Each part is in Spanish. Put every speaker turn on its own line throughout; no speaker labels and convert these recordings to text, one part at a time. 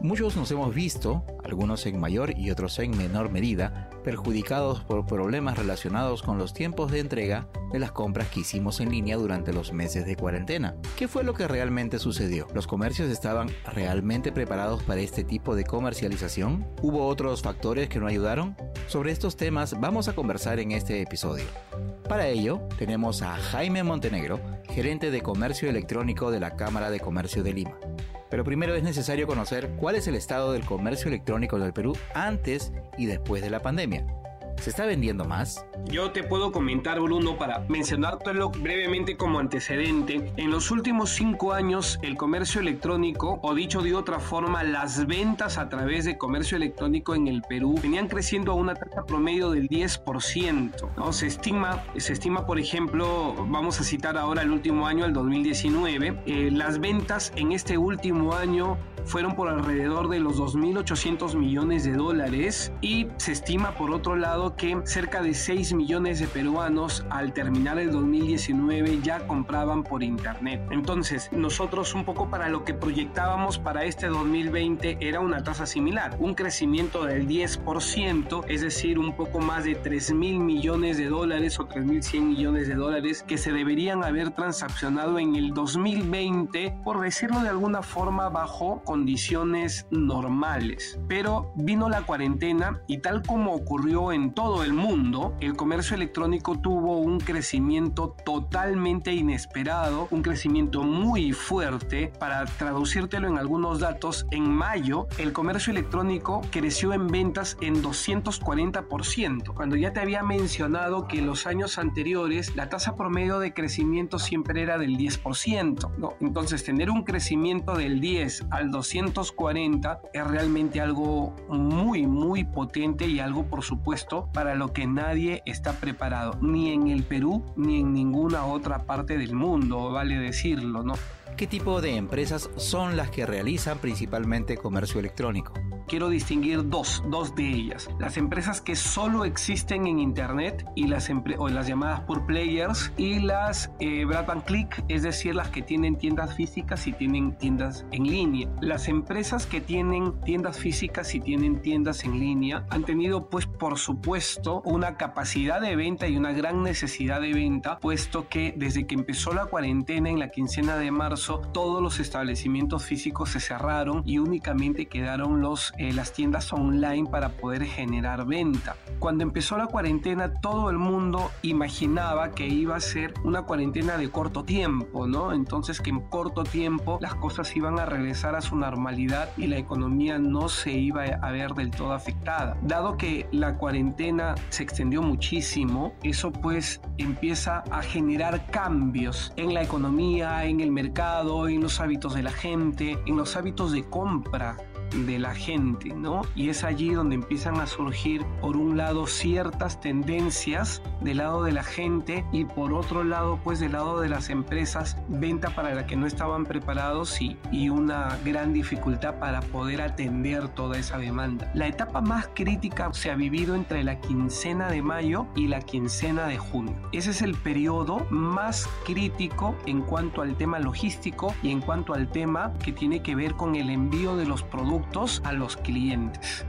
Muchos nos hemos visto, algunos en mayor y otros en menor medida, perjudicados por problemas relacionados con los tiempos de entrega de las compras que hicimos en línea durante los meses de cuarentena. ¿Qué fue lo que realmente sucedió? ¿Los comercios estaban realmente preparados para este tipo de comercialización? ¿Hubo otros factores que no ayudaron? Sobre estos temas vamos a conversar en este episodio. Para ello, tenemos a Jaime Montenegro, gerente de comercio electrónico de la Cámara de Comercio de Lima. Pero primero es necesario conocer cuál es el estado del comercio electrónico del Perú antes y después de la pandemia. ¿Se está vendiendo más?
Yo te puedo comentar, Bruno, para mencionártelo brevemente como antecedente. En los últimos cinco años, el comercio electrónico, o dicho de otra forma, las ventas a través de comercio electrónico en el Perú venían creciendo a una tasa promedio del 10%. ¿no? Se, estima, se estima, por ejemplo, vamos a citar ahora el último año, el 2019, eh, las ventas en este último año fueron por alrededor de los 2.800 millones de dólares y se estima por otro lado que cerca de 6 millones de peruanos al terminar el 2019 ya compraban por internet. Entonces nosotros un poco para lo que proyectábamos para este 2020 era una tasa similar, un crecimiento del 10%, es decir, un poco más de 3 mil millones de dólares o 3 mil 100 millones de dólares que se deberían haber transaccionado en el 2020, por decirlo de alguna forma, bajo condiciones normales. Pero vino la cuarentena y tal como ocurrió en todo el mundo, el comercio electrónico tuvo un crecimiento totalmente inesperado, un crecimiento muy fuerte. Para traducírtelo en algunos datos, en mayo el comercio electrónico creció en ventas en 240%, cuando ya te había mencionado que los años anteriores la tasa promedio de crecimiento siempre era del 10%. ¿no? Entonces tener un crecimiento del 10 al 200 240 es realmente algo muy, muy potente y algo, por supuesto, para lo que nadie está preparado, ni en el Perú ni en ninguna otra parte del mundo, vale decirlo, ¿no?
¿Qué tipo de empresas son las que realizan principalmente comercio electrónico?
Quiero distinguir dos, dos de ellas. Las empresas que solo existen en Internet y las, o las llamadas por players y las eh, click, es decir, las que tienen tiendas físicas y tienen tiendas en línea. Las empresas que tienen tiendas físicas y tienen tiendas en línea han tenido pues por supuesto una capacidad de venta y una gran necesidad de venta, puesto que desde que empezó la cuarentena en la quincena de marzo, todos los establecimientos físicos se cerraron y únicamente quedaron los eh, las tiendas online para poder generar venta. Cuando empezó la cuarentena, todo el mundo imaginaba que iba a ser una cuarentena de corto tiempo, ¿no? Entonces que en corto tiempo las cosas iban a regresar a su normalidad y la economía no se iba a ver del todo afectada. Dado que la cuarentena se extendió muchísimo, eso pues empieza a generar cambios en la economía, en el mercado, en los hábitos de la gente, en los hábitos de compra de la gente, ¿no? Y es allí donde empiezan a surgir, por un lado, ciertas tendencias del lado de la gente y por otro lado, pues del lado de las empresas, venta para la que no estaban preparados y, y una gran dificultad para poder atender toda esa demanda. La etapa más crítica se ha vivido entre la quincena de mayo y la quincena de junio. Ese es el periodo más crítico en cuanto al tema logístico y en cuanto al tema que tiene que ver con el envío de los productos a los clientes.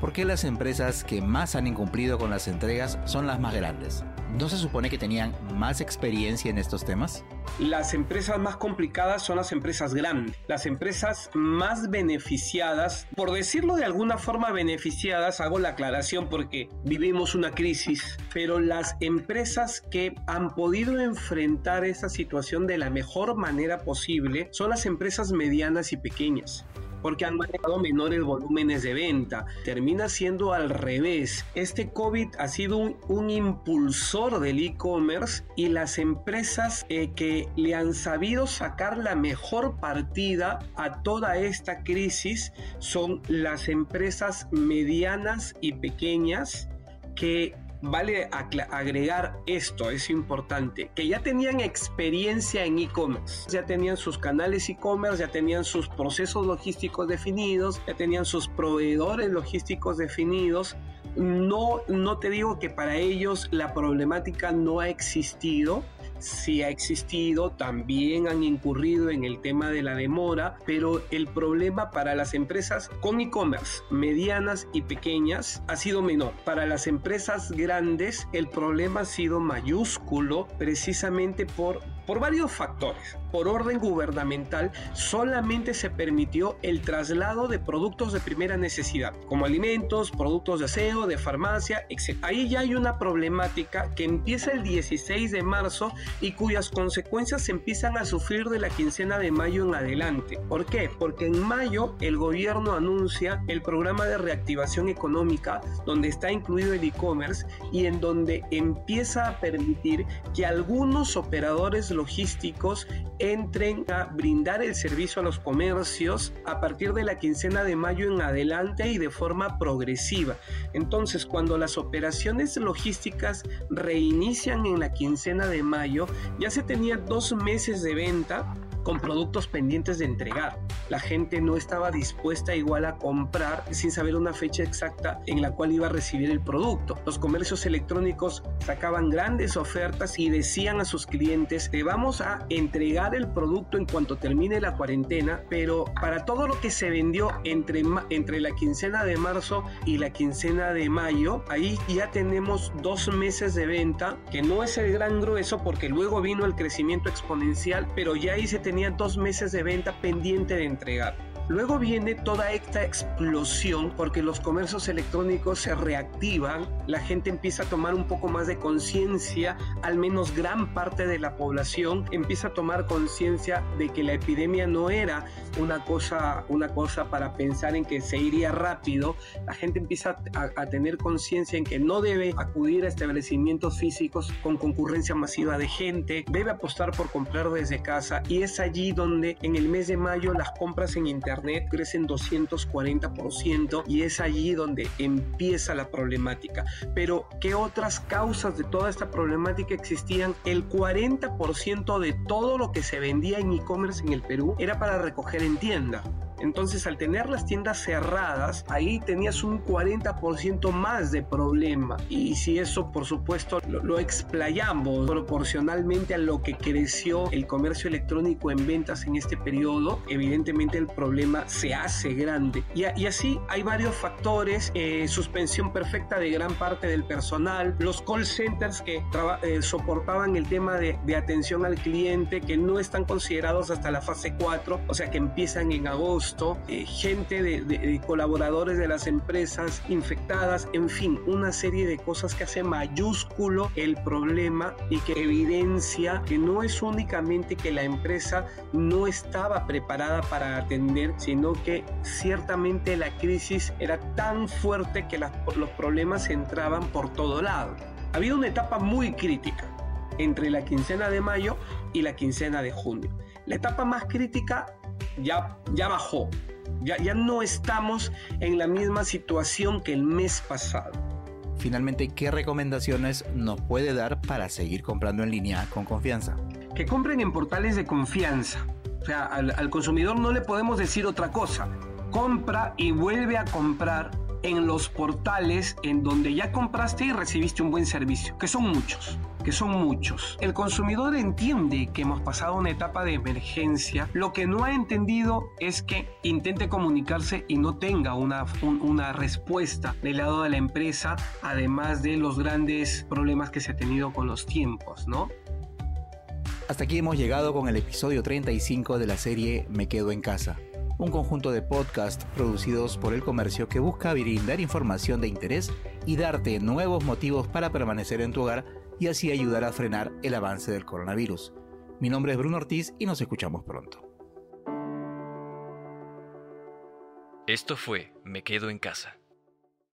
¿Por qué las empresas que más han incumplido con las entregas son las más grandes? ¿No se supone que tenían más experiencia en estos temas?
Las empresas más complicadas son las empresas grandes. Las empresas más beneficiadas, por decirlo de alguna forma beneficiadas, hago la aclaración porque vivimos una crisis, pero las empresas que han podido enfrentar esa situación de la mejor manera posible son las empresas medianas y pequeñas porque han manejado menores volúmenes de venta. Termina siendo al revés. Este COVID ha sido un, impulsor del e-commerce y las empresas eh, que le han sabido sacar la mejor partida a toda esta crisis son las empresas medianas y pequeñas que vale agregar esto, es importante, que ya tenían experiencia en e-commerce, ya tenían sus canales e-commerce, ya tenían sus procesos logísticos definidos, ya tenían sus proveedores logísticos definidos. No, no te digo que para ellos la problemática no ha existido, sí ha existido, también han incurrido en el tema de la demora, pero el problema para las empresas con e-commerce, medianas y pequeñas, ha sido menor. Para las empresas grandes, el problema ha sido mayúsculo precisamente por por varios factores. Por orden gubernamental, solamente se permitió el traslado de productos de primera necesidad, como alimentos, productos de aseo, de farmacia, etc. Ahí ya hay una problemática que empieza el 16 de marzo y cuyas consecuencias se empiezan a sufrir de la quincena de mayo en adelante. ¿Por qué? Porque en mayo el gobierno anuncia el programa de reactivación económica donde está incluido el e-commerce y en donde empieza a permitir que algunos operadores logísticos entren a brindar el servicio a los comercios a partir de la quincena de mayo en adelante y de forma progresiva. Entonces, cuando las operaciones logísticas reinician en la quincena de mayo, ya se tenía dos meses de venta con productos pendientes de entregar. La gente no estaba dispuesta igual a comprar sin saber una fecha exacta en la cual iba a recibir el producto. Los comercios electrónicos sacaban grandes ofertas y decían a sus clientes, te vamos a entregar el producto en cuanto termine la cuarentena, pero para todo lo que se vendió entre, entre la quincena de marzo y la quincena de mayo, ahí ya tenemos dos meses de venta, que no es el gran grueso porque luego vino el crecimiento exponencial, pero ya ahí se tenían dos meses de venta pendiente de entregar. Luego viene toda esta explosión porque los comercios electrónicos se reactivan, la gente empieza a tomar un poco más de conciencia, al menos gran parte de la población empieza a tomar conciencia de que la epidemia no era una cosa, una cosa para pensar en que se iría rápido, la gente empieza a, a tener conciencia en que no debe acudir a establecimientos físicos con concurrencia masiva de gente, debe apostar por comprar desde casa y es allí donde en el mes de mayo las compras en internet Crecen 240% y es allí donde empieza la problemática. Pero, ¿qué otras causas de toda esta problemática existían? El 40% de todo lo que se vendía en e-commerce en el Perú era para recoger en tienda. Entonces, al tener las tiendas cerradas, ahí tenías un 40% más de problema. Y si eso, por supuesto, lo, explayamos proporcionalmente a lo que creció el comercio electrónico en ventas en este periodo, evidentemente el problema se hace grande. Y, así hay varios factores, eh, suspensión perfecta de gran parte del personal, los call centers que eh, soportaban el tema de, atención al cliente, que no están considerados hasta la fase 4, o sea que empiezan en agosto eh, gente de, colaboradores de las empresas infectadas, en fin, una serie de cosas que hace mayúsculo el problema y que evidencia que no es únicamente que la empresa no estaba preparada para atender, sino que ciertamente la crisis era tan fuerte que los problemas entraban por todo lado. Había una etapa muy crítica entre la quincena de mayo y la quincena de junio. La etapa más crítica ya, ya bajó. Ya, ya no estamos en la misma situación que el mes pasado.
Finalmente, ¿qué recomendaciones nos puede dar para seguir comprando en línea con confianza?
Que compren en portales de confianza. O sea, al, al consumidor no le podemos decir otra cosa. Compra y vuelve a comprar en los portales en donde ya compraste y recibiste un buen servicio, que son muchos que son muchos. El consumidor entiende que hemos pasado una etapa de emergencia. Lo que no ha entendido es que intente comunicarse y no tenga una, una respuesta del lado de la empresa, además de los grandes problemas que se ha tenido con los tiempos, ¿no?
Hasta aquí hemos llegado con el episodio 35 de la serie Me Quedo en Casa un conjunto de podcasts producidos por el comercio que busca brindar información de interés y darte nuevos motivos para permanecer en tu hogar y así ayudar a frenar el avance del coronavirus. Mi nombre es Bruno Ortiz y nos escuchamos pronto.
Esto fue Me Quedo en Casa.